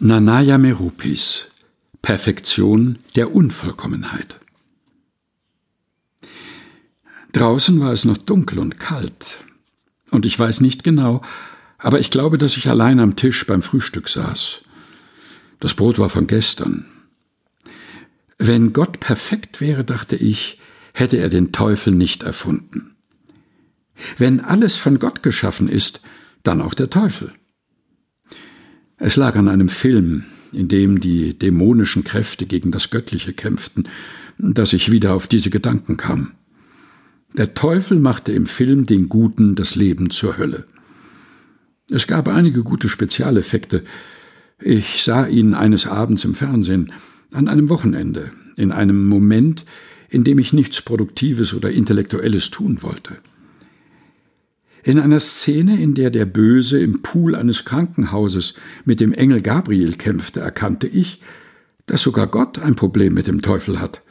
Nanaya Merupis Perfektion der Unvollkommenheit Draußen war es noch dunkel und kalt, und ich weiß nicht genau, aber ich glaube, dass ich allein am Tisch beim Frühstück saß. Das Brot war von gestern. Wenn Gott perfekt wäre, dachte ich, hätte er den Teufel nicht erfunden. Wenn alles von Gott geschaffen ist, dann auch der Teufel. Es lag an einem Film, in dem die dämonischen Kräfte gegen das Göttliche kämpften, dass ich wieder auf diese Gedanken kam. Der Teufel machte im Film den Guten das Leben zur Hölle. Es gab einige gute Spezialeffekte. Ich sah ihn eines Abends im Fernsehen, an einem Wochenende, in einem Moment, in dem ich nichts Produktives oder Intellektuelles tun wollte. In einer Szene, in der der Böse im Pool eines Krankenhauses mit dem Engel Gabriel kämpfte, erkannte ich, dass sogar Gott ein Problem mit dem Teufel hat,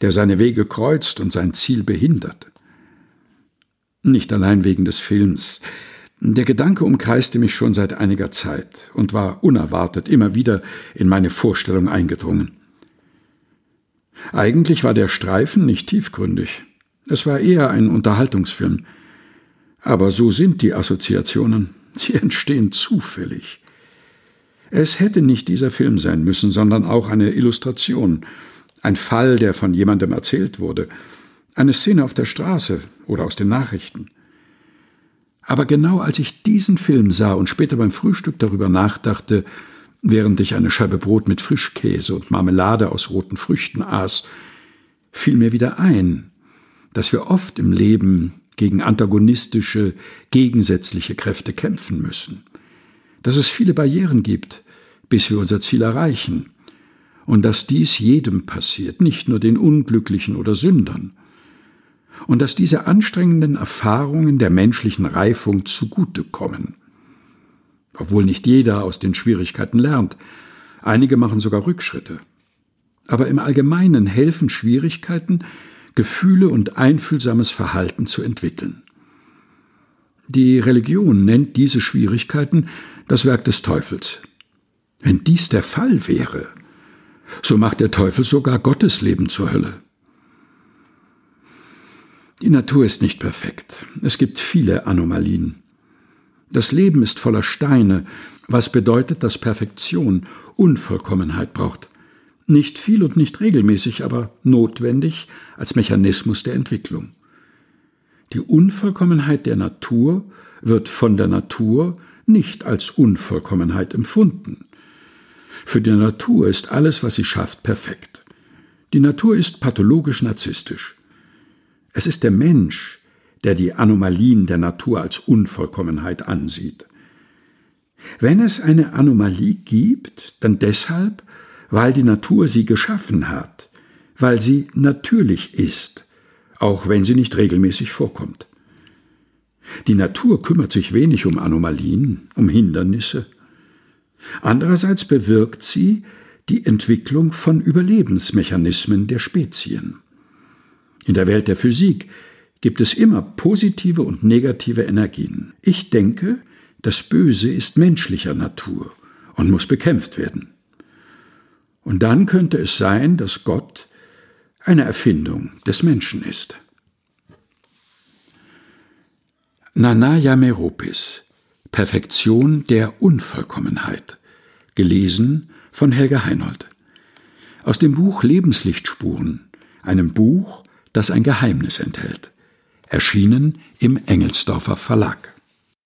der seine Wege kreuzt und sein Ziel behindert. Nicht allein wegen des Films. Der Gedanke umkreiste mich schon seit einiger Zeit und war unerwartet immer wieder in meine Vorstellung eingedrungen. Eigentlich war der Streifen nicht tiefgründig. Es war eher ein Unterhaltungsfilm, aber so sind die Assoziationen. Sie entstehen zufällig. Es hätte nicht dieser Film sein müssen, sondern auch eine Illustration, ein Fall, der von jemandem erzählt wurde, eine Szene auf der Straße oder aus den Nachrichten. Aber genau als ich diesen Film sah und später beim Frühstück darüber nachdachte, während ich eine Scheibe Brot mit Frischkäse und Marmelade aus roten Früchten aß, fiel mir wieder ein, dass wir oft im Leben gegen antagonistische, gegensätzliche Kräfte kämpfen müssen, dass es viele Barrieren gibt, bis wir unser Ziel erreichen, und dass dies jedem passiert, nicht nur den Unglücklichen oder Sündern, und dass diese anstrengenden Erfahrungen der menschlichen Reifung zugutekommen. Obwohl nicht jeder aus den Schwierigkeiten lernt, einige machen sogar Rückschritte. Aber im Allgemeinen helfen Schwierigkeiten, Gefühle und einfühlsames Verhalten zu entwickeln. Die Religion nennt diese Schwierigkeiten das Werk des Teufels. Wenn dies der Fall wäre, so macht der Teufel sogar Gottes Leben zur Hölle. Die Natur ist nicht perfekt. Es gibt viele Anomalien. Das Leben ist voller Steine, was bedeutet, dass Perfektion Unvollkommenheit braucht. Nicht viel und nicht regelmäßig, aber notwendig als Mechanismus der Entwicklung. Die Unvollkommenheit der Natur wird von der Natur nicht als Unvollkommenheit empfunden. Für die Natur ist alles, was sie schafft, perfekt. Die Natur ist pathologisch narzisstisch. Es ist der Mensch, der die Anomalien der Natur als Unvollkommenheit ansieht. Wenn es eine Anomalie gibt, dann deshalb, weil die Natur sie geschaffen hat, weil sie natürlich ist, auch wenn sie nicht regelmäßig vorkommt. Die Natur kümmert sich wenig um Anomalien, um Hindernisse. Andererseits bewirkt sie die Entwicklung von Überlebensmechanismen der Spezien. In der Welt der Physik gibt es immer positive und negative Energien. Ich denke, das Böse ist menschlicher Natur und muss bekämpft werden. Und dann könnte es sein, dass Gott eine Erfindung des Menschen ist. Nanaya Meropis Perfektion der Unvollkommenheit gelesen von Helga Heinold aus dem Buch Lebenslichtspuren, einem Buch, das ein Geheimnis enthält, erschienen im Engelsdorfer Verlag.